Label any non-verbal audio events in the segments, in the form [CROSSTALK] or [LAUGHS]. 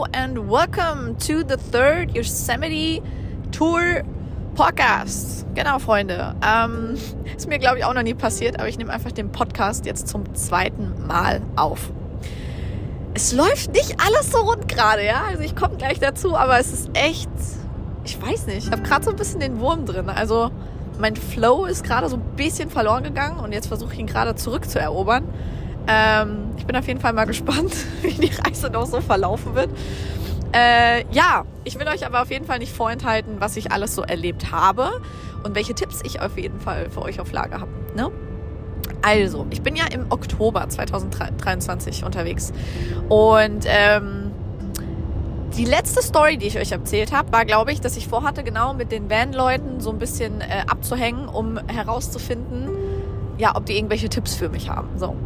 Hello and welcome to the third Yosemite Tour Podcast. Genau, Freunde. Ähm, [LAUGHS] ist mir, glaube ich, auch noch nie passiert, aber ich nehme einfach den Podcast jetzt zum zweiten Mal auf. Es läuft nicht alles so rund gerade, ja. Also ich komme gleich dazu, aber es ist echt, ich weiß nicht, ich habe gerade so ein bisschen den Wurm drin. Also mein Flow ist gerade so ein bisschen verloren gegangen und jetzt versuche ich ihn gerade zurückzuerobern. Ähm, ich bin auf jeden Fall mal gespannt, [LAUGHS] wie die Reise noch so verlaufen wird. Äh, ja, ich will euch aber auf jeden Fall nicht vorenthalten, was ich alles so erlebt habe und welche Tipps ich auf jeden Fall für euch auf Lager habe. Ne? Also, ich bin ja im Oktober 2023 unterwegs und ähm, die letzte Story, die ich euch erzählt habe, war, glaube ich, dass ich vorhatte, genau mit den Van-Leuten so ein bisschen äh, abzuhängen, um herauszufinden, ja, ob die irgendwelche Tipps für mich haben. So.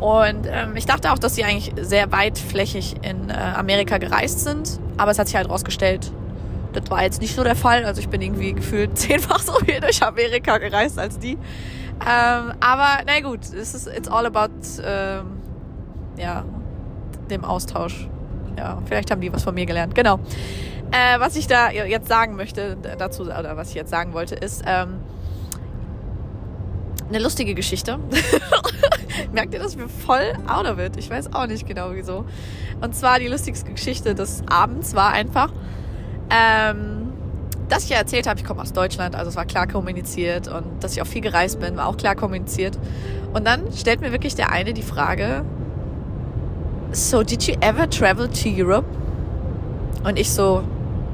Und ähm, ich dachte auch, dass sie eigentlich sehr weitflächig in äh, Amerika gereist sind. Aber es hat sich halt rausgestellt, das war jetzt nicht so der Fall. Also ich bin irgendwie gefühlt [LAUGHS] zehnfach so viel durch Amerika gereist als die. Ähm, aber na gut, es ist it's all about ähm, ja dem Austausch. Ja, vielleicht haben die was von mir gelernt. Genau. Äh, was ich da jetzt sagen möchte dazu oder was ich jetzt sagen wollte ist ähm, eine lustige Geschichte. [LAUGHS] Merkt ihr, dass wir voll out of it? Ich weiß auch nicht genau wieso. Und zwar die lustigste Geschichte des Abends war einfach, ähm, dass ich ja erzählt habe, ich komme aus Deutschland, also es war klar kommuniziert und dass ich auch viel gereist bin, war auch klar kommuniziert. Und dann stellt mir wirklich der eine die Frage, so did you ever travel to Europe? Und ich so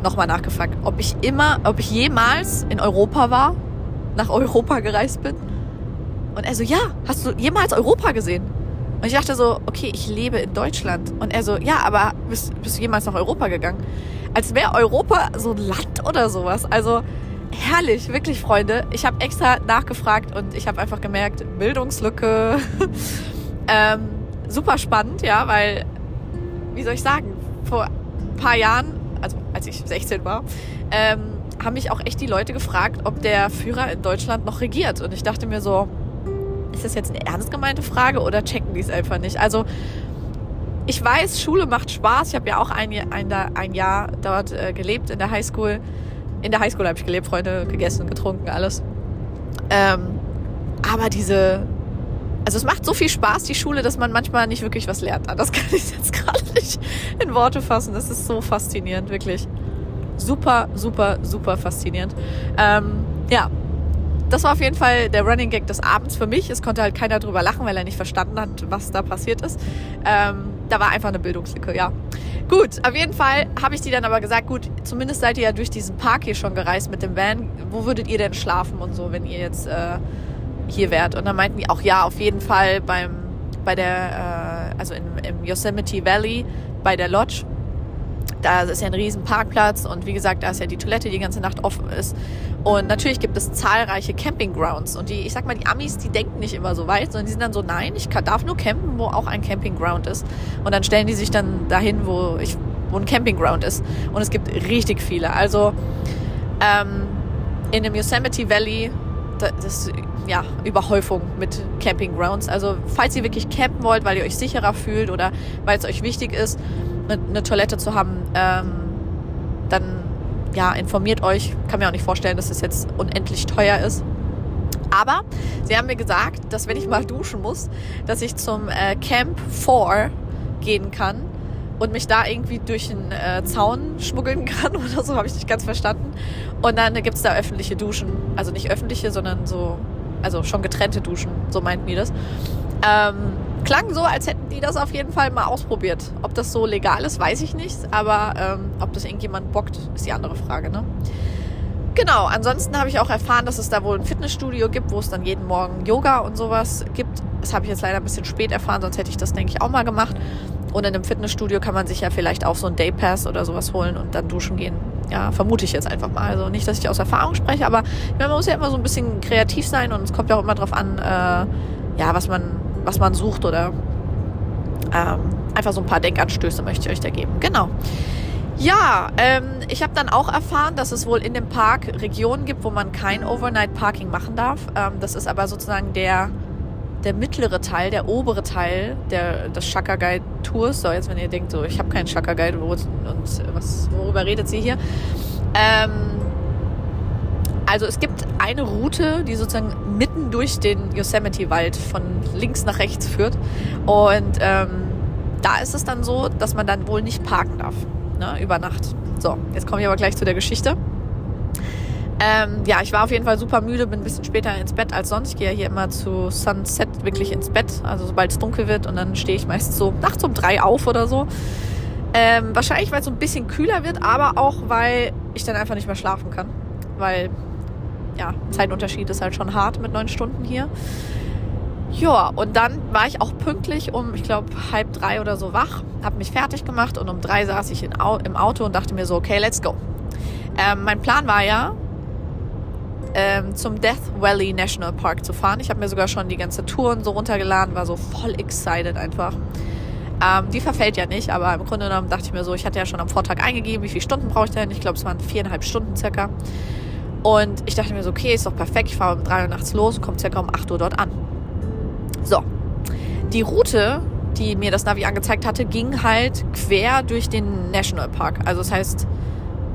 nochmal nachgefragt, ob ich immer, ob ich jemals in Europa war, nach Europa gereist bin. Und er so, ja, hast du jemals Europa gesehen? Und ich dachte so, okay, ich lebe in Deutschland. Und er so, ja, aber bist, bist du jemals nach Europa gegangen? Als wäre Europa so ein Land oder sowas. Also herrlich, wirklich, Freunde. Ich habe extra nachgefragt und ich habe einfach gemerkt, Bildungslücke. [LAUGHS] ähm, super spannend, ja, weil, wie soll ich sagen, vor ein paar Jahren, also als ich 16 war, ähm, haben mich auch echt die Leute gefragt, ob der Führer in Deutschland noch regiert. Und ich dachte mir so, ist das jetzt eine ernst gemeinte Frage oder checken die es einfach nicht? Also ich weiß, Schule macht Spaß. Ich habe ja auch ein, ein, ein Jahr dort äh, gelebt in der Highschool. In der Highschool habe ich gelebt, Freunde gegessen, getrunken, alles. Ähm, aber diese, also es macht so viel Spaß, die Schule, dass man manchmal nicht wirklich was lernt. Das [LAUGHS] kann ich jetzt gerade nicht in Worte fassen. Das ist so faszinierend, wirklich. Super, super, super faszinierend. Ähm, ja, das war auf jeden Fall der Running Gag des Abends für mich. Es konnte halt keiner drüber lachen, weil er nicht verstanden hat, was da passiert ist. Ähm, da war einfach eine Bildungslücke, ja. Gut, auf jeden Fall habe ich die dann aber gesagt, gut, zumindest seid ihr ja durch diesen Park hier schon gereist mit dem Van. Wo würdet ihr denn schlafen und so, wenn ihr jetzt äh, hier wärt? Und dann meinten die auch, ja, auf jeden Fall beim, bei der, äh, also in, im Yosemite Valley, bei der Lodge da ist ja ein riesen Parkplatz und wie gesagt, da ist ja die Toilette, die, die ganze Nacht offen ist. Und natürlich gibt es zahlreiche Campinggrounds. Und die, ich sag mal, die Amis, die denken nicht immer so weit, sondern die sind dann so, nein, ich kann, darf nur campen, wo auch ein Campingground ist. Und dann stellen die sich dann dahin, wo, ich, wo ein Campingground ist. Und es gibt richtig viele. Also ähm, in dem Yosemite Valley, das ist ja Überhäufung mit Campinggrounds. Also falls ihr wirklich campen wollt, weil ihr euch sicherer fühlt oder weil es euch wichtig ist, eine, eine Toilette zu haben, ähm, dann ja, informiert euch. Kann mir auch nicht vorstellen, dass es das jetzt unendlich teuer ist. Aber sie haben mir gesagt, dass wenn ich mal duschen muss, dass ich zum äh, Camp 4 gehen kann und mich da irgendwie durch einen äh, Zaun schmuggeln [LAUGHS] kann oder so, habe ich nicht ganz verstanden. Und dann gibt es da öffentliche Duschen. Also nicht öffentliche, sondern so, also schon getrennte Duschen, so meinten die das. Ähm, klang so, als hätten die das auf jeden Fall mal ausprobiert. Ob das so legal ist, weiß ich nicht. Aber ähm, ob das irgendjemand bockt, ist die andere Frage. Ne? Genau, ansonsten habe ich auch erfahren, dass es da wohl ein Fitnessstudio gibt, wo es dann jeden Morgen Yoga und sowas gibt. Das habe ich jetzt leider ein bisschen spät erfahren, sonst hätte ich das, denke ich, auch mal gemacht. Und in einem Fitnessstudio kann man sich ja vielleicht auch so ein Daypass oder sowas holen und dann duschen gehen. Ja, vermute ich jetzt einfach mal. Also nicht, dass ich aus Erfahrung spreche, aber meine, man muss ja immer so ein bisschen kreativ sein und es kommt ja auch immer darauf an, äh, ja, was man was man sucht oder ähm, einfach so ein paar Denkanstöße möchte ich euch da geben. Genau. Ja, ähm, ich habe dann auch erfahren, dass es wohl in dem Park Regionen gibt, wo man kein Overnight Parking machen darf. Ähm, das ist aber sozusagen der, der mittlere Teil, der obere Teil der, des Chakra Guide Tours. So, jetzt wenn ihr denkt, so, ich habe keinen Chakra Guide wo, und was, worüber redet sie hier? Ähm, also es gibt eine Route, die sozusagen mitten durch den Yosemite-Wald von links nach rechts führt. Und ähm, da ist es dann so, dass man dann wohl nicht parken darf, ne, über Nacht. So, jetzt komme ich aber gleich zu der Geschichte. Ähm, ja, ich war auf jeden Fall super müde, bin ein bisschen später ins Bett als sonst. Ich gehe ja hier immer zu Sunset wirklich ins Bett, also sobald es dunkel wird und dann stehe ich meist so nachts um drei auf oder so. Ähm, wahrscheinlich, weil es so ein bisschen kühler wird, aber auch, weil ich dann einfach nicht mehr schlafen kann. Weil, ja, Zeitunterschied ist halt schon hart mit neun Stunden hier. Ja, und dann war ich auch pünktlich um, ich glaube, halb drei oder so wach, habe mich fertig gemacht und um drei saß ich in, im Auto und dachte mir so, okay, let's go. Ähm, mein Plan war ja, ähm, zum Death Valley National Park zu fahren. Ich habe mir sogar schon die ganze Tour und so runtergeladen, war so voll excited einfach. Ähm, die verfällt ja nicht, aber im Grunde genommen dachte ich mir so, ich hatte ja schon am Vortag eingegeben, wie viele Stunden brauche ich denn? Ich glaube, es waren viereinhalb Stunden circa. Und ich dachte mir so, okay, ist doch perfekt, ich fahre um drei Uhr nachts los und komme circa um 8 Uhr dort an. So, die Route, die mir das Navi angezeigt hatte, ging halt quer durch den Nationalpark. Also das heißt,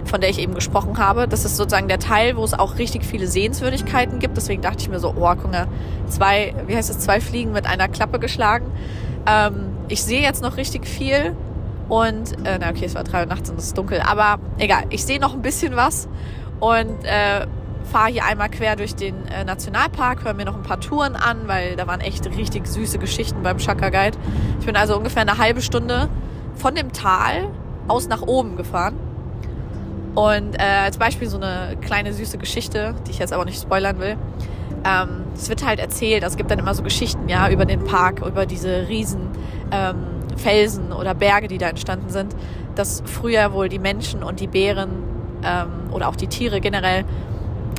von der ich eben gesprochen habe. Das ist sozusagen der Teil, wo es auch richtig viele Sehenswürdigkeiten gibt. Deswegen dachte ich mir so, oh, guck mal, zwei, wie heißt es, zwei Fliegen mit einer Klappe geschlagen. Ähm, ich sehe jetzt noch richtig viel und, äh, na okay, es war drei Uhr nachts und es ist dunkel, aber egal, ich sehe noch ein bisschen was und äh, fahre hier einmal quer durch den äh, Nationalpark, höre mir noch ein paar Touren an, weil da waren echt richtig süße Geschichten beim Chaka Guide. Ich bin also ungefähr eine halbe Stunde von dem Tal aus nach oben gefahren und äh, als Beispiel so eine kleine süße Geschichte, die ich jetzt aber nicht spoilern will. Ähm, es wird halt erzählt, also es gibt dann immer so Geschichten, ja, über den Park, über diese riesen ähm, Felsen oder Berge, die da entstanden sind, dass früher wohl die Menschen und die Bären ähm, oder auch die Tiere generell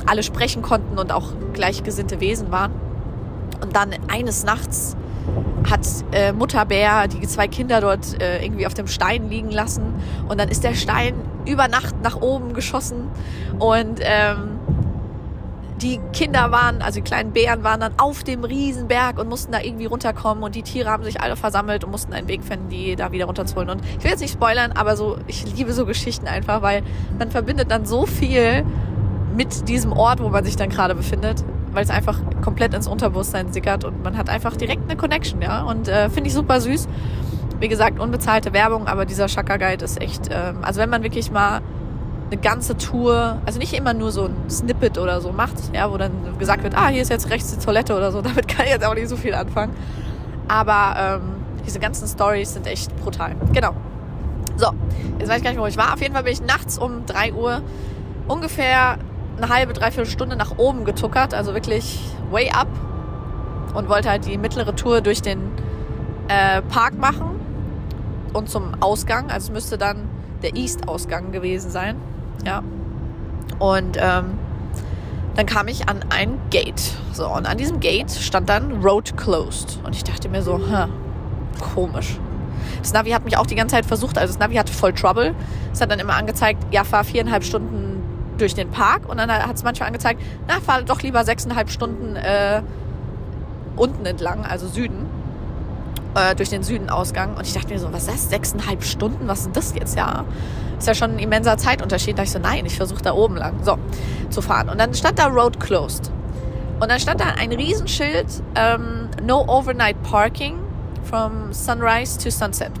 alle sprechen konnten und auch gleichgesinnte Wesen waren. Und dann eines Nachts hat äh, Mutter Bär die zwei Kinder dort äh, irgendwie auf dem Stein liegen lassen und dann ist der Stein über Nacht nach oben geschossen und ähm, die Kinder waren, also die kleinen Bären waren dann auf dem Riesenberg und mussten da irgendwie runterkommen und die Tiere haben sich alle versammelt und mussten einen Weg finden, die da wieder runterzuholen. Und ich will jetzt nicht spoilern, aber so, ich liebe so Geschichten einfach, weil man verbindet dann so viel mit diesem Ort, wo man sich dann gerade befindet weil es einfach komplett ins Unterbewusstsein sickert und man hat einfach direkt eine Connection, ja. Und äh, finde ich super süß. Wie gesagt, unbezahlte Werbung, aber dieser Chaka Guide ist echt, ähm, also wenn man wirklich mal eine ganze Tour, also nicht immer nur so ein Snippet oder so macht, ja, wo dann gesagt wird, ah, hier ist jetzt rechts die Toilette oder so, [LAUGHS] damit kann ich jetzt auch nicht so viel anfangen. Aber ähm, diese ganzen Stories sind echt brutal. Genau. So, jetzt weiß ich gar nicht, wo ich war. Auf jeden Fall bin ich nachts um 3 Uhr ungefähr eine halbe, dreiviertel Stunde nach oben getuckert, also wirklich way up und wollte halt die mittlere Tour durch den äh, Park machen und zum Ausgang. Also es müsste dann der East-Ausgang gewesen sein. Ja. Und ähm, dann kam ich an ein Gate. So, und an diesem Gate stand dann Road Closed. Und ich dachte mir so, hä, komisch. Das Navi hat mich auch die ganze Zeit versucht, also das Navi hatte voll Trouble. Es hat dann immer angezeigt, ja, fahr viereinhalb Stunden durch den Park und dann hat es manchmal angezeigt, na, fahr doch lieber sechseinhalb Stunden äh, unten entlang, also Süden, äh, durch den Südenausgang. Und ich dachte mir so, was ist das? Sechseinhalb Stunden? Was ist das jetzt? Ja, ist ja schon ein immenser Zeitunterschied. Da ich so, nein, ich versuche da oben lang so zu fahren. Und dann stand da Road Closed. Und dann stand da ein Riesenschild, ähm, No Overnight Parking from Sunrise to Sunset.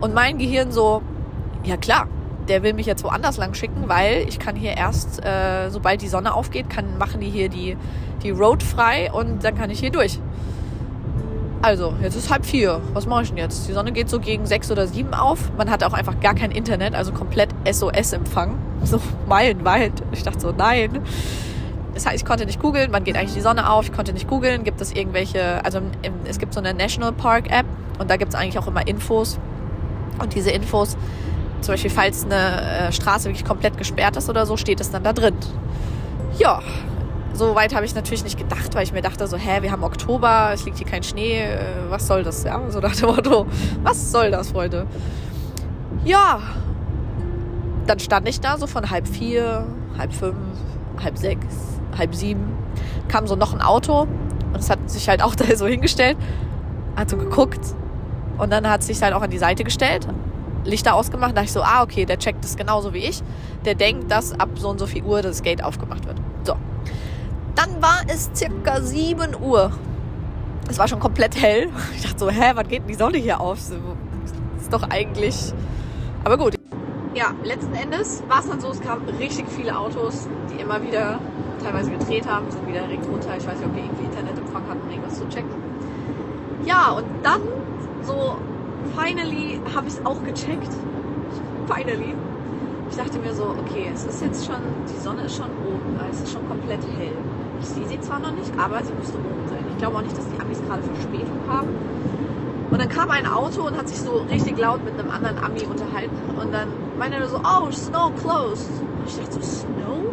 Und mein Gehirn so, ja klar, der will mich jetzt woanders lang schicken, weil ich kann hier erst, äh, sobald die Sonne aufgeht, kann, machen die hier die, die Road frei und dann kann ich hier durch. Also, jetzt ist halb vier. Was mache ich denn jetzt? Die Sonne geht so gegen sechs oder sieben auf. Man hat auch einfach gar kein Internet, also komplett SOS-Empfang. So [LAUGHS] meilenweit. Ich dachte so, nein. Das heißt, ich konnte nicht googeln, wann geht eigentlich die Sonne auf. Ich konnte nicht googeln. Gibt es irgendwelche, also es gibt so eine National Park App und da gibt es eigentlich auch immer Infos. Und diese Infos zum Beispiel, falls eine äh, Straße wirklich komplett gesperrt ist oder so, steht es dann da drin. Ja, so weit habe ich natürlich nicht gedacht, weil ich mir dachte so, hä, wir haben Oktober, es liegt hier kein Schnee, äh, was soll das? Ja, so nach dem Motto, was soll das, Freunde? Ja, dann stand ich da so von halb vier, halb fünf, halb sechs, halb sieben, kam so noch ein Auto Und es hat sich halt auch [LAUGHS] da so hingestellt, hat so geguckt und dann hat sich halt auch an die Seite gestellt, Lichter ausgemacht. Da dachte ich so, ah, okay, der checkt das genauso wie ich. Der denkt, dass ab so und so viel Uhr das Gate aufgemacht wird. So. Dann war es circa 7 Uhr. Es war schon komplett hell. [LAUGHS] Ich dachte so, hä, wann geht denn die Sonne hier auf? Das ist doch eigentlich. Aber gut. Ja, letzten Endes war es dann so, es kamen richtig viele Autos, die immer wieder teilweise gedreht haben, sind wieder direkt runter. Ich weiß nicht, ob die irgendwie Internetempfang hatten, um irgendwas zu checken. Ja, und dann so finally habe ich es auch gecheckt. Finally. Ich dachte mir so, okay, es ist jetzt schon, die Sonne ist schon oben, es ist schon komplett hell. Ich sehe sie zwar noch nicht, aber sie müsste oben sein. Ich glaube auch nicht, dass die Amis gerade Verspätung haben. Und dann kam ein Auto und hat sich so richtig laut mit einem anderen Ami unterhalten. Und dann meinte er so, oh, Snow closed. Und ich dachte so, Snow?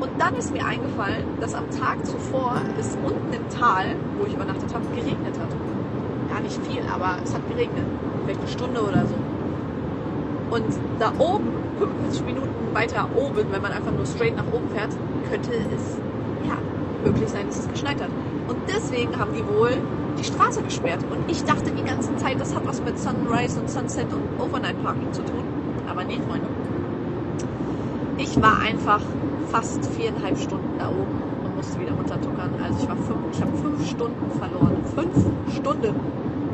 Und dann ist mir eingefallen, dass am Tag zuvor es unten im Tal, wo ich übernachtet habe, geregnet hat ja nicht viel, aber es hat geregnet. Vielleicht eine Stunde oder so. Und da oben, 45 Minuten weiter oben, wenn man einfach nur straight nach oben fährt, könnte es ja möglich sein, dass es geschneit hat. Und deswegen haben die wohl die Straße gesperrt. Und ich dachte die ganze Zeit, das hat was mit Sunrise und Sunset und Overnight Parking zu tun. Aber nee, Freunde. Ich war einfach fast viereinhalb Stunden da oben und musste wieder runtertuckern. Also ich war fünf, ich habe fünf Stunden verloren. Fünf Stunden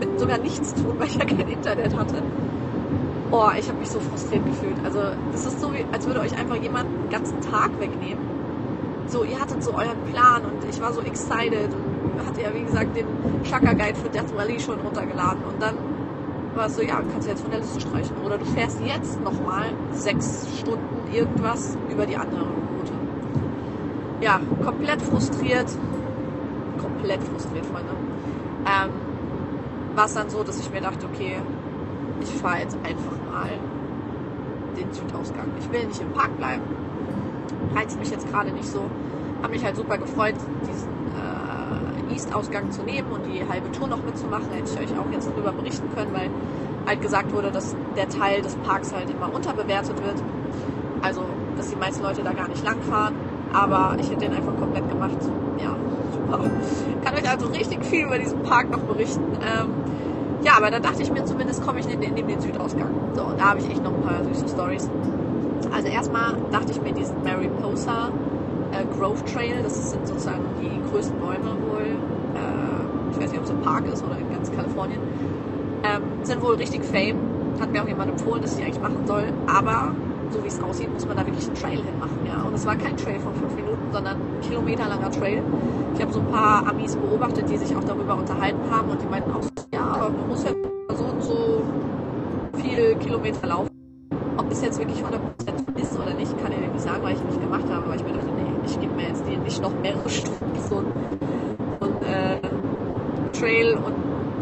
mit sogar nichts tun, [LAUGHS] weil ich ja kein Internet hatte. Oh, ich habe mich so frustriert gefühlt. Also das ist so, wie, als würde euch einfach jemand einen ganzen Tag wegnehmen. So, ihr hattet so euren Plan und ich war so excited und hatte ja, wie gesagt, den Chaka Guide für Death Valley schon runtergeladen. Und dann war es so, ja, kannst du jetzt von der Liste streichen. Oder du fährst jetzt nochmal sechs Stunden irgendwas über die andere Route. Ja, komplett frustriert. Komplett frustriert, Freunde. Ähm, war es dann so, dass ich mir dachte, okay, ich fahre jetzt einfach mal den Südausgang. Ich will nicht im Park bleiben. Reizt mich jetzt gerade nicht so. Habe mich halt super gefreut, diesen äh, East-Ausgang zu nehmen und die halbe Tour noch mitzumachen. Hätte ich euch auch jetzt darüber berichten können, weil halt gesagt wurde, dass der Teil des Parks halt immer unterbewertet wird. Also, dass die meisten Leute da gar nicht lang fahren. Aber ich hätte den einfach komplett gemacht. Ja, super. Kann euch also richtig viel über diesen Park noch berichten. Ähm, ja, aber da dachte ich mir zumindest, komme ich in, in, in den Südausgang. So, und da habe ich echt noch ein paar süße Stories. Also erstmal dachte ich mir diesen Mariposa äh, Grove Trail, das sind sozusagen die größten Bäume wohl, äh, ich weiß nicht, ob es ein Park ist oder in ganz Kalifornien, ähm, sind wohl richtig fame. Hat mir auch jemand empfohlen, dass ich die eigentlich machen soll. Aber so wie es aussieht, muss man da wirklich einen Trail hinmachen. Ja? Und es war kein Trail von fünf Minuten, sondern ein kilometerlanger Trail. Ich habe so ein paar Amis beobachtet, die sich auch darüber unterhalten haben und die meinten auch, ja, aber man muss ja so und so viele Kilometer laufen. Ob es jetzt wirklich 100% ist oder nicht, kann ich nicht sagen, weil ich nicht gemacht habe. Aber ich mir dachte, nee, ich gebe mir jetzt nicht noch mehrere Stunden so ein, so ein äh, Trail und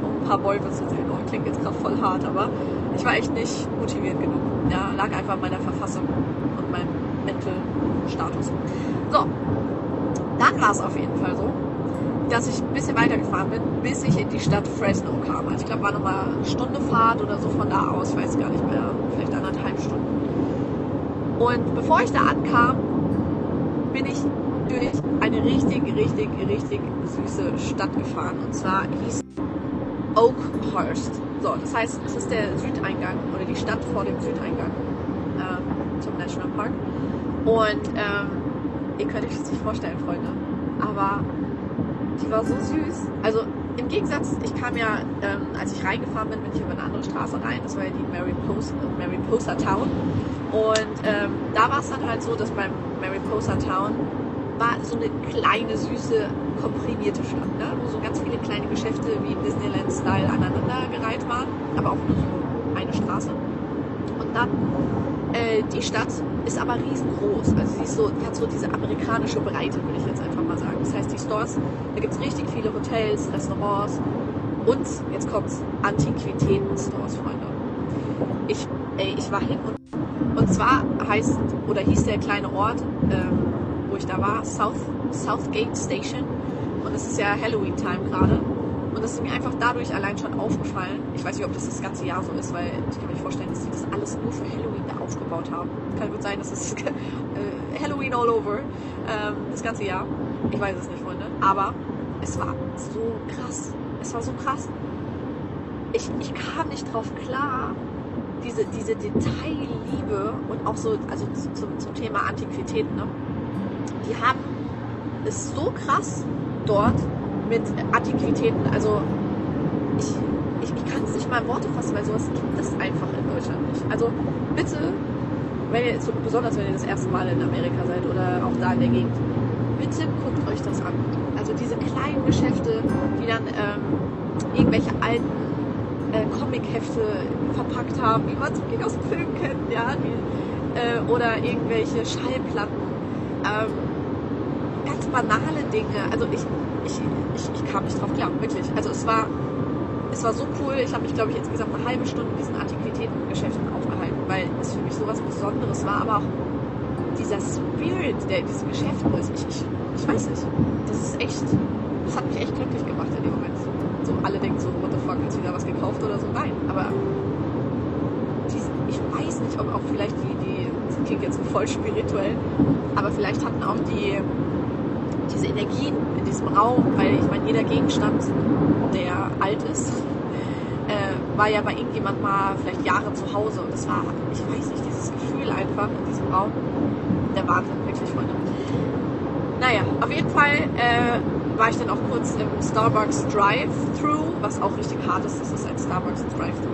um ein paar Bäume zu sehen. Oh, klingt jetzt gerade voll hart, aber ich war echt nicht motiviert genug. Ja, lag einfach an meiner Verfassung und meinem Mental-Status. So, dann war es auf jeden Fall so, dass ich ein bisschen weitergefahren bin, bis ich in die Stadt Fresno kam. Also ich glaube, war nochmal eine Stunde Fahrt oder so von da aus, weiß gar nicht mehr, vielleicht anderthalb Stunden. Und bevor ich da ankam, bin ich durch eine richtig, richtig, richtig süße Stadt gefahren. Und zwar hieß Oakhurst. So, das heißt, es ist der Südeingang oder die Stadt vor dem Südeingang ähm, zum Nationalpark. Und ähm, ihr könnt euch das nicht vorstellen, Freunde. Aber die war so süß. Also im Gegensatz, ich kam ja, ähm, als ich reingefahren bin, bin ich über eine andere Straße rein. Das war ja die Mariposa, Mariposa Town. Und ähm, da war es dann halt so, dass beim Mariposa Town war so eine kleine, süße, komprimierte Stadt, ne? wo so ganz viele kleine Geschäfte wie Disneyland-Style aneinandergereiht waren, aber auch nur so eine Straße. Und dann äh, die Stadt ist aber riesengroß. Also sie ist so, die hat so diese amerikanische Breite, würde ich jetzt einfach mal sagen. Das heißt, die Stores, da gibt es richtig viele Hotels, Restaurants und, jetzt kommt's, Antiquitäten-Stores, Freunde. Ich, ey, ich war hin und, und zwar heißt, oder hieß der kleine Ort, ähm, wo ich da war, South, Southgate Station. Und es ist ja Halloween-Time gerade. Und das ist mir einfach dadurch allein schon aufgefallen. Ich weiß nicht, ob das das ganze Jahr so ist, weil ich kann mir vorstellen, dass die das alles nur für Halloween da aufgebaut haben. Kann gut sein, dass es [LAUGHS] äh, Halloween all over ähm, das ganze Jahr. Ich weiß es nicht, Freunde. Aber es war so krass. Es war so krass. Ich, ich kam nicht drauf klar, diese, diese Detailliebe und auch so, also zum, zum Thema Antiquitäten, ne? die haben es so krass dort mit Antiquitäten. Also ich, ich, ich kann es nicht mal in Worte fassen, weil sowas gibt es einfach in Deutschland nicht. Also bitte, wenn ihr, besonders wenn ihr das erste Mal in Amerika seid oder auch da in der Gegend, bitte guckt euch das an. Also diese kleinen Geschäfte, die dann ähm, irgendwelche alten äh, Comic-Hefte verpackt haben, wie man es wirklich aus dem Film kennt, ja, die, äh, oder irgendwelche Schallplatten. Ähm, ganz banale Dinge. Also ich, ich, ich, ich kam nicht drauf klar, wirklich. Also es war, es war so cool. Ich habe mich, glaube ich, insgesamt eine halbe Stunde in diesen Antiquitätengeschäften aufgehalten, weil es für mich so was Besonderes war, aber auch dieser Spirit, der in diesen Geschäften ist. Ich, ich, ich weiß nicht. Das ist echt, das hat mich echt glücklich gemacht in dem Moment. So alle denken so, what the fuck, hast oder so? Nein, aber ich weiß nicht, ob auch vielleicht die, die, das klingt jetzt voll spirituell, aber vielleicht hatten auch die diese Energien in diesem Raum, weil ich meine, jeder Gegenstand, der alt ist, äh, war ja bei irgendjemand mal vielleicht Jahre zu Hause und das war, ich weiß nicht, dieses Gefühl einfach in diesem Raum, der Wahnsinn, wirklich, Freunde. Naja, auf jeden Fall äh, war ich dann auch kurz im Starbucks Drive-Thru, was auch richtig hart ist, dass es ein Starbucks Drive-Thru.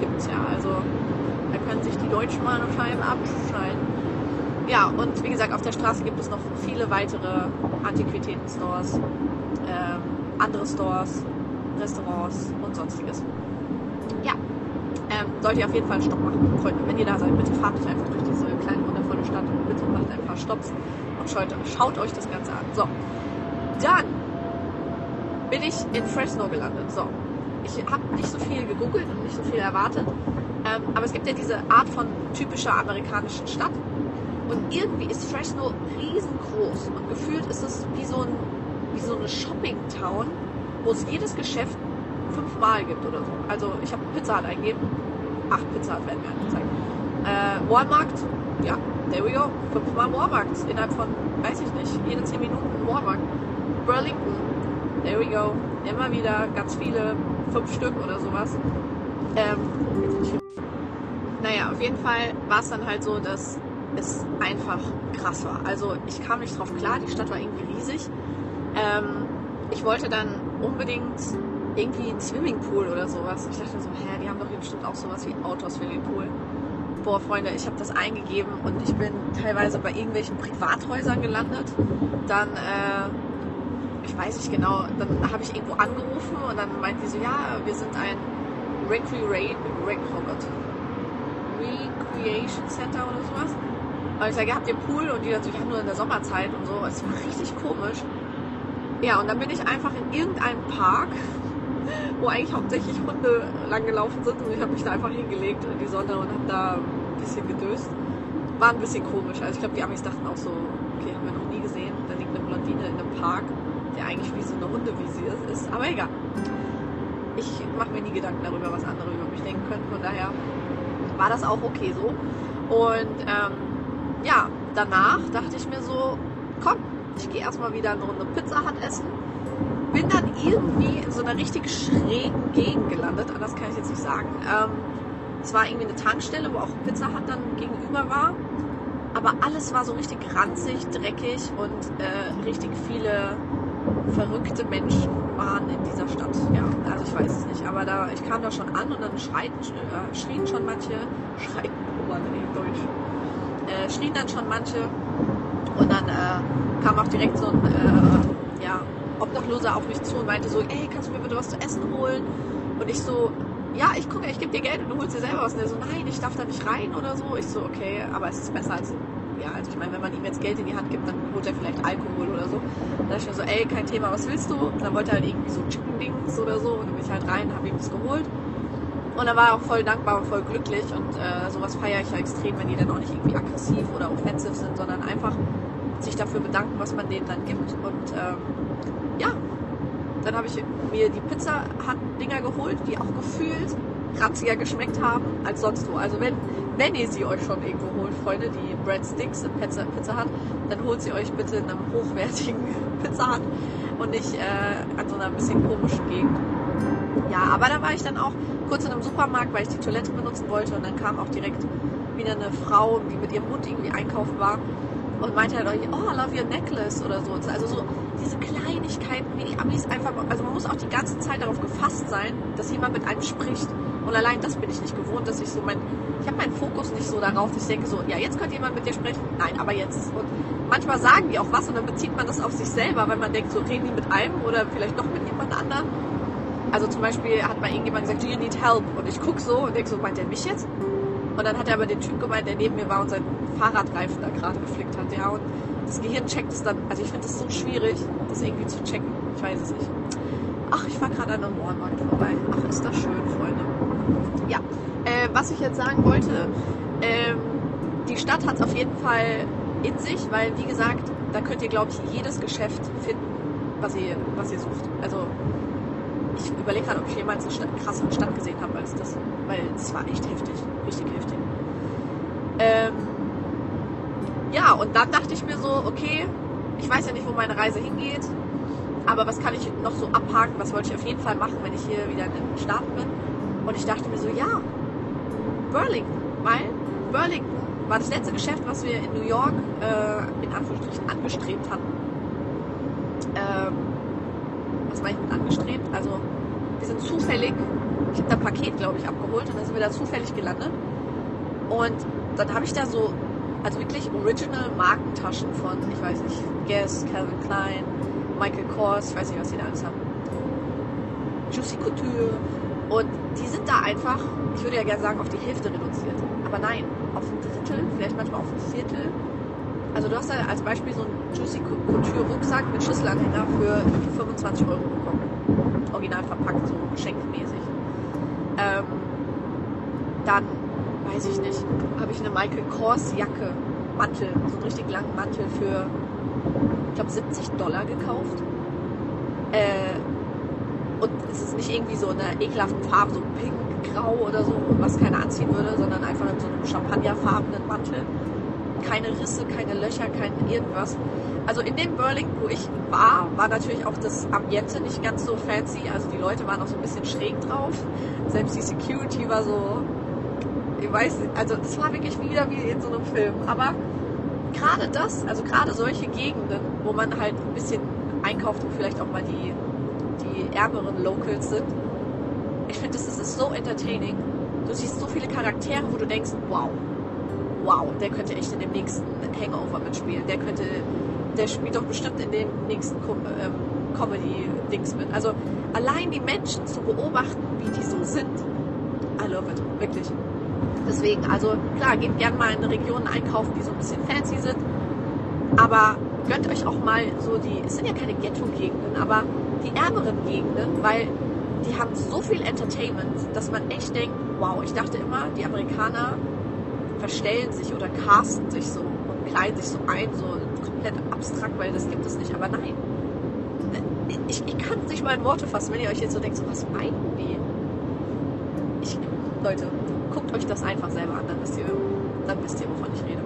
Gibt ja, also da können sich die Deutschen mal eine Scheibe abschneiden ja, und wie gesagt, auf der Straße gibt es noch viele weitere Antiquitäten-Stores, ähm, andere Stores, Restaurants und sonstiges. Ja, ähm, sollt ihr auf jeden Fall einen Stopp machen, Freunde. Wenn ihr da seid, bitte fahrt euch einfach durch diese kleine, wundervolle Stadt bitte macht ein paar Stopps und schaut, schaut euch das Ganze an. So, dann bin ich in Fresno gelandet. So, ich habe nicht so viel gegoogelt und nicht so viel erwartet. Ähm, aber es gibt ja diese Art von typischer amerikanischen Stadt und irgendwie ist Fresno riesengroß und gefühlt ist es wie so, ein, wie so eine Shopping-Town, wo es jedes Geschäft fünfmal gibt oder so. Also ich habe Pizza Hut eingegeben, acht Pizza Hut werden mir angezeigt. Äh, Walmart, ja, there we go, fünfmal Walmart innerhalb von, weiß ich nicht, jede zehn Minuten Walmart. Burlington, there we go, immer wieder ganz viele, fünf Stück oder sowas. Ähm, naja, auf jeden Fall war es dann halt so, dass es einfach krass war. Also ich kam nicht drauf klar, die Stadt war irgendwie riesig. Ähm, ich wollte dann unbedingt irgendwie einen Swimmingpool oder sowas. Ich dachte so, hä, die haben doch hier bestimmt auch sowas wie Outdoor-Swimmingpool. Boah, Freunde, ich habe das eingegeben und ich bin teilweise bei irgendwelchen Privathäusern gelandet. Dann, äh, ich weiß nicht genau, dann habe ich irgendwo angerufen und dann meinten die so, ja, wir sind ein Recreation, oh Gott, Recreation Center oder sowas. Und ich sage, habt ihr Pool? Und die dann so, ja, nur in der Sommerzeit und so. Es war richtig komisch. Ja, und dann bin ich einfach in irgendeinem Park, [LAUGHS] wo eigentlich hauptsächlich Hunde langgelaufen sind. Und ich habe mich da einfach hingelegt in die Sonne und habe da ein bisschen gedöst. War ein bisschen komisch. Also ich glaube, die Amis dachten auch so, okay, haben wir noch nie gesehen. Da liegt eine Blondine in einem Park, der eigentlich wie so eine Hundewiese ist. Aber egal. Ich mache mir nie Gedanken darüber, was andere über mich denken können. Von daher war das auch okay so. Und ähm, ja, danach dachte ich mir so, komm, ich gehe erstmal wieder eine Runde Pizza Hut essen. Bin dann irgendwie in so einer richtig schrägen Gegend gelandet, anders kann ich jetzt nicht sagen. Ähm, es war irgendwie eine Tankstelle, wo auch Pizza Hut dann gegenüber war. Aber alles war so richtig ranzig, dreckig und äh, richtig viele verrückte Menschen waren in dieser Stadt. Ja, also ich weiß es nicht. Aber da, ich kam da schon an und dann schreit, äh, schrien schon manche, [LAUGHS] schreien, oh Mann, ey, Deutsch äh, schrien dann schon manche. Und dann äh, kam auch direkt so ein äh, ja, Obdachloser auf mich zu und meinte so, ey, kannst du mir bitte was zu essen holen? Und ich so, ja, ich gucke, ich gebe dir Geld und du holst dir selber was. Und er so, nein, ich darf da nicht rein oder so. Ich so, okay, aber es ist besser als, ja, also ich meine, wenn man ihm jetzt Geld in die Hand gibt, dann holt er vielleicht Alkohol oder so. Dann dachte ich mir so, ey, kein Thema, was willst du? Und dann wollte er halt irgendwie so Chicken-Dings oder so. Und dann bin ich halt rein, habe ihm das geholt. Und er war auch voll dankbar und voll glücklich und äh, sowas feiere ich ja extrem, wenn die dann auch nicht irgendwie aggressiv oder offensiv sind, sondern einfach sich dafür bedanken, was man denen dann gibt. Und ähm, ja, dann habe ich mir die Pizza Dinger geholt, die auch gefühlt kratziger geschmeckt haben als sonst wo. Also wenn, wenn ihr sie euch schon irgendwo holt, Freunde, die Breadsticks in Pizza, Pizza Hut, dann holt sie euch bitte in einem hochwertigen [LAUGHS] Pizza Hut. und nicht äh, an so einer bisschen komischen Gegend. Ja, aber da war ich dann auch kurz in einem Supermarkt, weil ich die Toilette benutzen wollte und dann kam auch direkt wieder eine Frau, die mit ihrem Hund irgendwie einkaufen war und meinte halt, oh, I love your necklace oder so. Also so diese Kleinigkeiten, wie die Amis einfach, also man muss auch die ganze Zeit darauf gefasst sein, dass jemand mit einem spricht. Und allein das bin ich nicht gewohnt, dass ich so mein, ich habe meinen Fokus nicht so darauf, dass ich denke so, ja, jetzt könnte jemand mit dir sprechen. Nein, aber jetzt. Und manchmal sagen die auch was und dann bezieht man das auf sich selber, weil man denkt, so reden die mit einem oder vielleicht doch mit jemand anderem. Also zum Beispiel hat mal irgendjemand gesagt, do you need help? Und ich gucke so und denke so, meint der mich jetzt? Und dann hat er aber den Typ gemeint, der neben mir war und seinen Fahrradreifen da gerade geflickt hat. Ja, und das Gehirn checkt es dann. Also ich finde es so schwierig, das irgendwie zu checken. Ich weiß es nicht. Ach, ich fahre gerade an einem Walmart vorbei. Ach, ist das schön, Freunde. Ja, äh, was ich jetzt sagen wollte, ähm, die Stadt hat es auf jeden Fall in sich, weil, wie gesagt, da könnt ihr, glaube ich, jedes Geschäft finden, was ihr, was ihr sucht. Also ich überlege gerade, ob ich jemals eine Stadt, krassere Stadt gesehen habe als das, weil es war echt heftig, richtig heftig. Ähm, ja, und dann dachte ich mir so, okay, ich weiß ja nicht, wo meine Reise hingeht, aber was kann ich noch so abhaken, was wollte ich auf jeden Fall machen, wenn ich hier wieder in den Staaten bin. Und ich dachte mir so, ja, Burlington, weil Burlington war das letzte Geschäft, was wir in New York äh, in Anführungsstrichen angestrebt hatten. Ähm, was meine ich mit angestrebt? Also wir sind zufällig, ich habe da ein Paket, glaube ich, abgeholt und dann sind wir da zufällig gelandet. Und dann habe ich da so, also wirklich original Markentaschen von, ich weiß nicht, Guess, Calvin Klein, Michael Kors, ich weiß nicht, was die da alles haben. Juicy Couture. Und die sind da einfach, ich würde ja gerne sagen, auf die Hälfte reduziert. Aber nein, auf ein Drittel, vielleicht manchmal auf ein Viertel. Also du hast da als Beispiel so einen Juicy Couture Rucksack mit Schlüsselanhänger für 25 Euro bekommen. Original verpackt, so geschenkmäßig. Ähm, dann, weiß ich nicht, habe ich eine Michael Kors Jacke, Mantel, so einen richtig langen Mantel für, ich glaube, 70 Dollar gekauft. Und es ist nicht irgendwie so in einer ekelhaften Farbe, so pink, grau oder so, was keiner anziehen würde, sondern einfach in so einem champagnerfarbenen Mantel. Keine Risse, keine Löcher, kein irgendwas. Also in dem Burlington, wo ich war, war natürlich auch das Ambiente nicht ganz so fancy. Also die Leute waren auch so ein bisschen schräg drauf. Selbst die Security war so, ich weiß nicht, also es war wirklich wieder wie in so einem Film. Aber gerade das, also gerade solche Gegenden, wo man halt ein bisschen einkauft und vielleicht auch mal die ärmeren Locals sind, ich finde, das ist so entertaining. Du siehst so viele Charaktere, wo du denkst, wow, wow, der könnte echt in dem nächsten Hangover mitspielen. Der könnte, der spielt doch bestimmt in dem nächsten Com ähm, Comedy-Dings mit. Also allein die Menschen zu beobachten, wie die so sind, I love it, wirklich. Deswegen, also klar, geht gerne mal in Regionen einkaufen, die so ein bisschen fancy sind, aber gönnt euch auch mal so die, es sind ja keine Ghetto-Gegenden, aber die ärmeren Gegenden, weil die haben so viel Entertainment, dass man echt denkt, wow, ich dachte immer, die Amerikaner verstellen sich oder casten sich so und kleiden sich so ein, so komplett abstrakt, weil das gibt es nicht. Aber nein, ich, ich kann es nicht mal in Worte fassen, wenn ihr euch jetzt so denkt, so was meinen die? Ich, Leute, guckt euch das einfach selber an, dann wisst ihr, dann wisst ihr, wovon ich rede.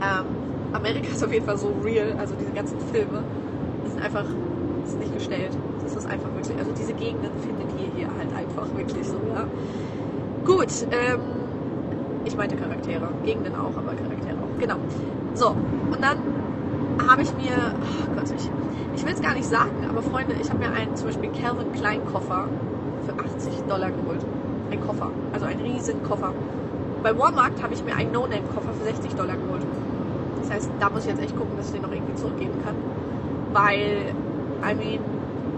Ähm, Amerika ist auf jeden Fall so real, also diese ganzen Filme, sind einfach, sind nicht gestellt. Das ist einfach wirklich, also diese Gegenden findet ihr hier halt einfach wirklich so, ja. Gut, ähm, ich meinte Charaktere, Gegenden auch, aber Charaktere auch, genau. So, und dann habe ich mir, oh Gott, ich, ich will es gar nicht sagen, aber Freunde, ich habe mir einen zum Beispiel Calvin Klein Koffer für 80 Dollar geholt. Ein Koffer, also ein riesen Koffer. Bei Walmart habe ich mir einen No-Name-Koffer für 60 Dollar geholt. Das heißt, da muss ich jetzt echt gucken, dass ich den noch irgendwie zurückgeben kann. Weil, I mean,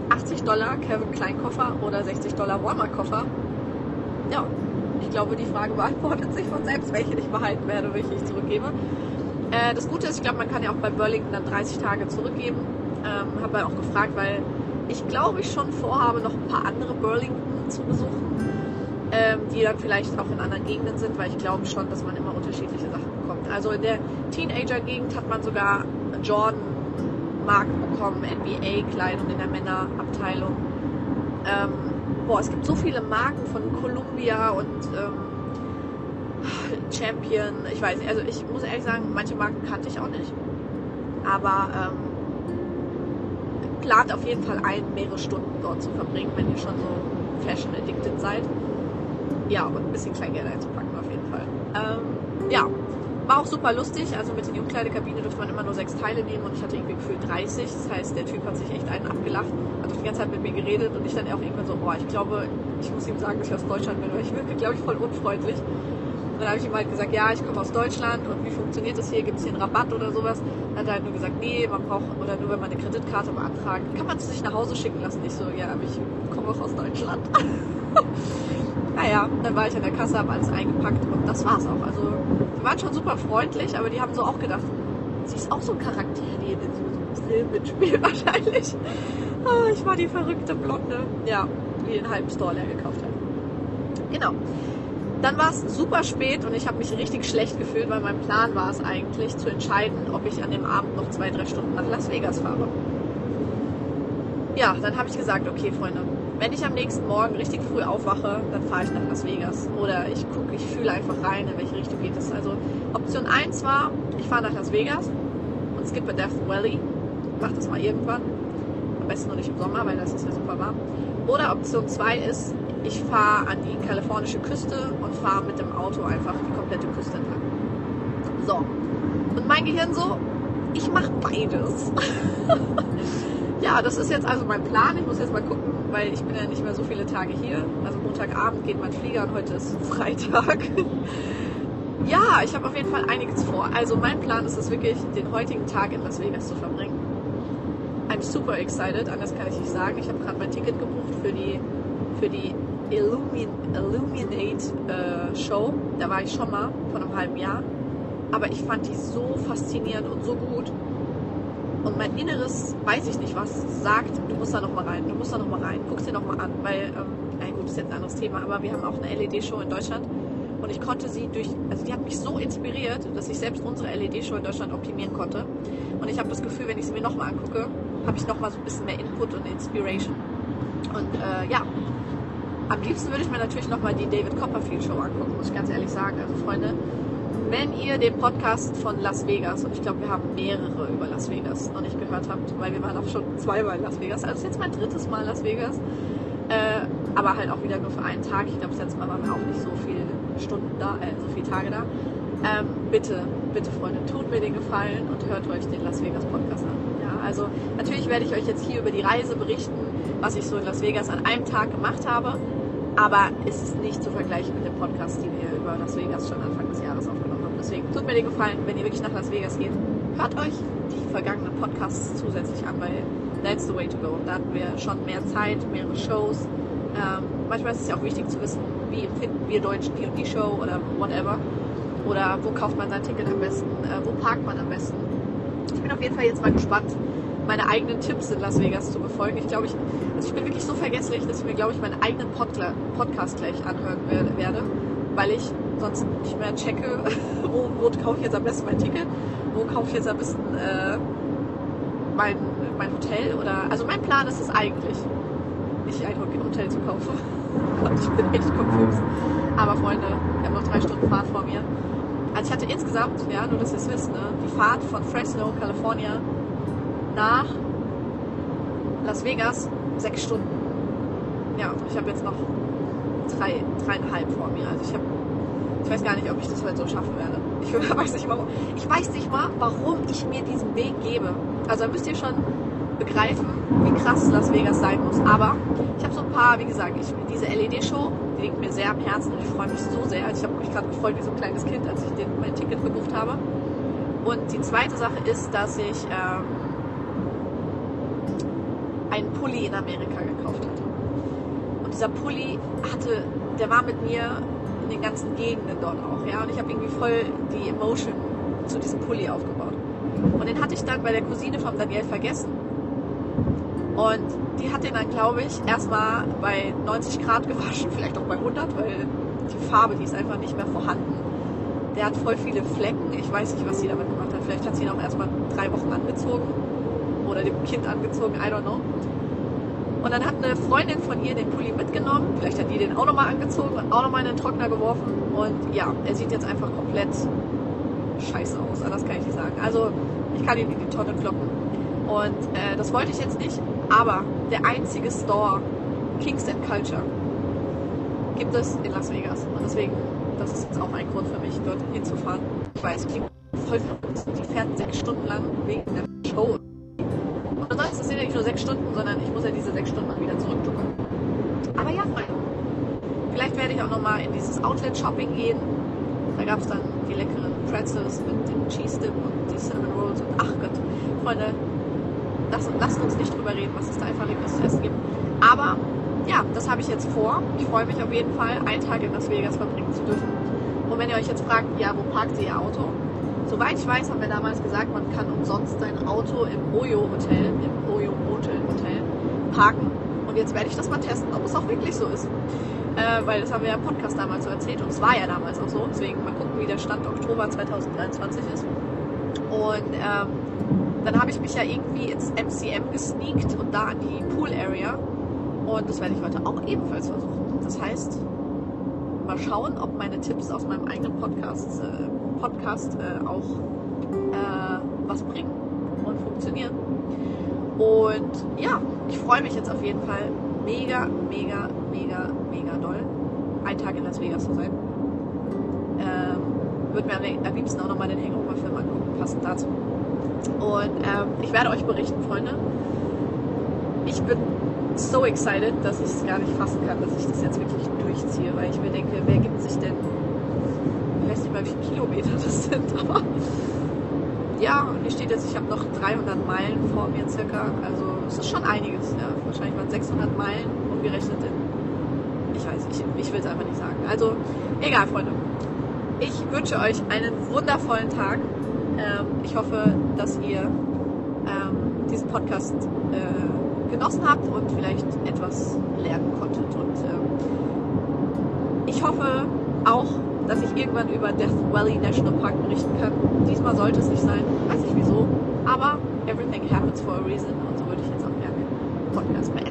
80 Dollar Calvin Klein Koffer oder 60 Dollar Walmart Koffer. Ja, ich glaube, die Frage beantwortet sich von selbst, welche ich behalten werde, welche ich zurückgebe. Äh, das Gute ist, ich glaube, man kann ja auch bei Burlington dann 30 Tage zurückgeben. Ähm, Habe ja auch gefragt, weil ich glaube, ich schon vorhabe, noch ein paar andere Burlington zu besuchen, ähm, die dann vielleicht auch in anderen Gegenden sind, weil ich glaube schon, dass man immer unterschiedliche Sachen bekommt. Also in der Teenager-Gegend hat man sogar Jordan Marken bekommen, NBA-Kleidung in der Männerabteilung. Ähm, boah, es gibt so viele Marken von Columbia und ähm, Champion. Ich weiß nicht, also ich muss ehrlich sagen, manche Marken kannte ich auch nicht. Aber ähm, plant auf jeden Fall ein, mehrere Stunden dort zu verbringen, wenn ihr schon so fashion addicted seid. Ja, und ein bisschen Kleingeld einzupacken auf jeden Fall. Ähm, war auch super lustig. Also mit der Jugendkleidekabine durfte man immer nur sechs Teile nehmen und ich hatte irgendwie gefühlt 30. Das heißt, der Typ hat sich echt einen abgelacht, hat auch die ganze Zeit mit mir geredet und ich dann auch irgendwann so, boah, ich glaube, ich muss ihm sagen, dass ich aus Deutschland bin, weil ich wirke, glaube ich, voll unfreundlich. Und dann habe ich ihm halt gesagt, ja, ich komme aus Deutschland und wie funktioniert das hier? Gibt es hier einen Rabatt oder sowas? Dann hat er halt nur gesagt, nee, man braucht, oder nur wenn man eine Kreditkarte beantragt, kann man es sich nach Hause schicken lassen. Ich so, ja, aber ich komme auch aus Deutschland. [LAUGHS] naja, dann war ich an der Kasse, habe alles eingepackt und das war's auch. Also die waren schon super freundlich, aber die haben so auch gedacht, sie ist auch so ein Charakter, die in so einem Film mitspielt [LAUGHS] wahrscheinlich. Oh, ich war die verrückte Blonde, ja, die den halben Store leer gekauft hat. Genau. Dann war es super spät und ich habe mich richtig schlecht gefühlt, weil mein Plan war es eigentlich zu entscheiden, ob ich an dem Abend noch zwei, drei Stunden nach Las Vegas fahre. Ja, dann habe ich gesagt, okay, Freunde, wenn ich am nächsten Morgen richtig früh aufwache, dann fahre ich nach Las Vegas. Oder ich gucke, ich fühle einfach rein, in welche Richtung geht es. Also Option 1 war, ich fahre nach Las Vegas und skippe Death Valley. Mach das mal irgendwann. Am besten noch nicht im Sommer, weil das ist ja super warm. Oder Option 2 ist, ich fahre an die kalifornische Küste und fahre mit dem Auto einfach die komplette Küste entlang. So. Und mein Gehirn so, ich mache beides. [LAUGHS] ja, das ist jetzt also mein Plan. Ich muss jetzt mal gucken, weil ich bin ja nicht mehr so viele Tage hier. Also Montagabend geht mein Flieger und heute ist Freitag. [LAUGHS] ja, ich habe auf jeden Fall einiges vor. Also mein Plan ist es wirklich, den heutigen Tag in Las Vegas zu verbringen. I'm super excited, anders kann ich nicht sagen. Ich habe gerade mein Ticket gebucht für die, für die Illumin, Illuminate äh, Show. Da war ich schon mal vor einem halben Jahr. Aber ich fand die so faszinierend und so gut. Und mein Inneres, weiß ich nicht was, sagt, du musst da noch mal rein, du musst da noch mal rein, guck's dir noch mal an, weil, ähm, ja gut, ist jetzt ein anderes Thema, aber wir haben auch eine LED-Show in Deutschland und ich konnte sie durch, also die hat mich so inspiriert, dass ich selbst unsere LED-Show in Deutschland optimieren konnte. Und ich habe das Gefühl, wenn ich sie mir noch mal angucke, habe ich noch mal so ein bisschen mehr Input und Inspiration. Und äh, ja, am liebsten würde ich mir natürlich noch mal die David Copperfield Show angucken, muss ich ganz ehrlich sagen. Also Freunde, wenn ihr den Podcast von Las Vegas, und ich glaube, wir haben mehrere über Las Vegas noch nicht gehört habt, weil wir waren auch schon zweimal in Las Vegas, also ist jetzt mein drittes Mal Las Vegas, äh, aber halt auch wieder nur für einen Tag. Ich glaube, das letzte Mal waren wir auch nicht so viele Stunden da, äh, so viele Tage da. Ähm, bitte, bitte Freunde, tut mir den Gefallen und hört euch den Las Vegas Podcast an. Ja, also natürlich werde ich euch jetzt hier über die Reise berichten, was ich so in Las Vegas an einem Tag gemacht habe. Aber es ist nicht zu vergleichen mit dem Podcast, den wir über Las Vegas schon Anfang des Jahres tut mir den Gefallen, wenn ihr wirklich nach Las Vegas geht, hört euch die vergangenen Podcasts zusätzlich an, weil that's the way to go. Da hatten wir schon mehr Zeit, mehrere Shows. Ähm, manchmal ist es ja auch wichtig zu wissen, wie empfinden wir Deutschen die und die Show oder whatever. Oder wo kauft man sein Ticket am besten, äh, wo parkt man am besten. Ich bin auf jeden Fall jetzt mal gespannt, meine eigenen Tipps in Las Vegas zu befolgen. Ich glaube, ich, also ich bin wirklich so vergesslich, dass ich mir, glaube ich, meinen eigenen Podla Podcast gleich anhören werde, weil ich sonst nicht mehr checke, [LAUGHS] wo, wo kaufe ich jetzt am besten mein Ticket, wo kaufe ich jetzt am besten äh, mein, mein Hotel oder, also mein Plan ist es eigentlich, nicht ein Hotel zu kaufen. [LAUGHS] Und ich bin echt confused. Aber Freunde, wir haben noch drei Stunden Fahrt vor mir. Also ich hatte insgesamt, ja, nur dass ihr es wisst, ne, die Fahrt von Fresno, California nach Las Vegas sechs Stunden. Ja, ich habe jetzt noch drei, dreieinhalb vor mir. Also ich habe, ich weiß gar nicht, ob ich das heute so schaffen werde. Ich [LAUGHS] weiß nicht mal, ich weiß nicht mal, warum ich mir diesen Weg gebe. Also da müsst ihr schon begreifen, wie krass Las Vegas sein muss. Aber ich habe so ein paar, wie gesagt, ich, diese LED-Show, die liegt mir sehr am Herzen und ich freue mich so sehr. Ich habe mich gerade gefreut wie so ein kleines Kind, als ich den, mein Ticket gebucht habe. Und die zweite Sache ist, dass ich ähm, einen Pulli in Amerika gekauft hatte. Dieser Pulli hatte, der war mit mir in den ganzen Gegenden dort auch, ja. Und ich habe irgendwie voll die Emotion zu diesem Pulli aufgebaut. Und den hatte ich dann bei der Cousine von Daniel vergessen. Und die hat den dann, glaube ich, erstmal bei 90 Grad gewaschen, vielleicht auch bei 100, weil die Farbe, die ist einfach nicht mehr vorhanden. Der hat voll viele Flecken. Ich weiß nicht, was sie damit gemacht hat. Vielleicht hat sie ihn auch erstmal drei Wochen angezogen oder dem Kind angezogen, I don't know. Und dann hat eine Freundin von ihr den Pulli mitgenommen. Vielleicht hat die den auch nochmal angezogen und auch nochmal in den Trockner geworfen. Und ja, er sieht jetzt einfach komplett scheiße aus. Anders kann ich nicht sagen. Also ich kann ihn in die Tonne kloppen. Und äh, das wollte ich jetzt nicht. Aber der einzige Store, Kingston Culture, gibt es in Las Vegas. Und deswegen, das ist jetzt auch ein Grund für mich, dort hinzufahren. Ich weiß, klingt voll verrückt. Die fährt sechs Stunden lang wegen der Show. Sind ja nicht nur sechs Stunden, sondern ich muss ja diese sechs Stunden auch wieder zurücktuckern. Aber ja, Freunde. Vielleicht werde ich auch nochmal in dieses Outlet-Shopping gehen. Da gab es dann die leckeren Pretzels mit dem Cheese Dip und die Cinnamon Rolls und ach Gott, Freunde, lasst, lasst uns nicht drüber reden, was es da einfach leckeres zu essen gibt. Aber ja, das habe ich jetzt vor. Ich freue mich auf jeden Fall, einen Tag in Las Vegas verbringen zu dürfen. Und wenn ihr euch jetzt fragt, ja, wo parkt ihr Auto? Soweit ich weiß, haben wir damals gesagt, man kann umsonst sein Auto im Oyo Hotel, im parken. Und jetzt werde ich das mal testen, ob es auch wirklich so ist. Äh, weil das haben wir ja im Podcast damals so erzählt und es war ja damals auch so. Deswegen mal gucken, wie der Stand Oktober 2023 ist. Und ähm, dann habe ich mich ja irgendwie ins MCM gesneakt und da an die Pool Area. Und das werde ich heute auch ebenfalls versuchen. Das heißt, mal schauen, ob meine Tipps aus meinem eigenen Podcast, äh, Podcast äh, auch äh, was bringen und funktionieren. Und ja, freue mich jetzt auf jeden Fall mega, mega, mega, mega doll, einen Tag in Las Vegas zu sein. Ähm, Würde mir am liebsten auch nochmal den Hangover-Film angucken, passend dazu. Und ähm, ich werde euch berichten, Freunde. Ich bin so excited, dass ich es gar nicht fassen kann, dass ich das jetzt wirklich durchziehe, weil ich mir denke, wer gibt sich denn, ich weiß nicht mal, wie viele Kilometer das sind, aber ja, und hier steht jetzt, ich habe noch 300 Meilen vor mir circa, also es ist schon einiges, ja, wahrscheinlich waren 600 Meilen umgerechnet in, ich weiß, ich, ich will es einfach nicht sagen. Also, egal, Freunde. Ich wünsche euch einen wundervollen Tag. Ähm, ich hoffe, dass ihr ähm, diesen Podcast äh, genossen habt und vielleicht etwas lernen konntet. Und ähm, ich hoffe auch, dass ich irgendwann über Death Valley National Park berichten kann. Diesmal sollte es nicht sein. Weiß ich podcast. Bye.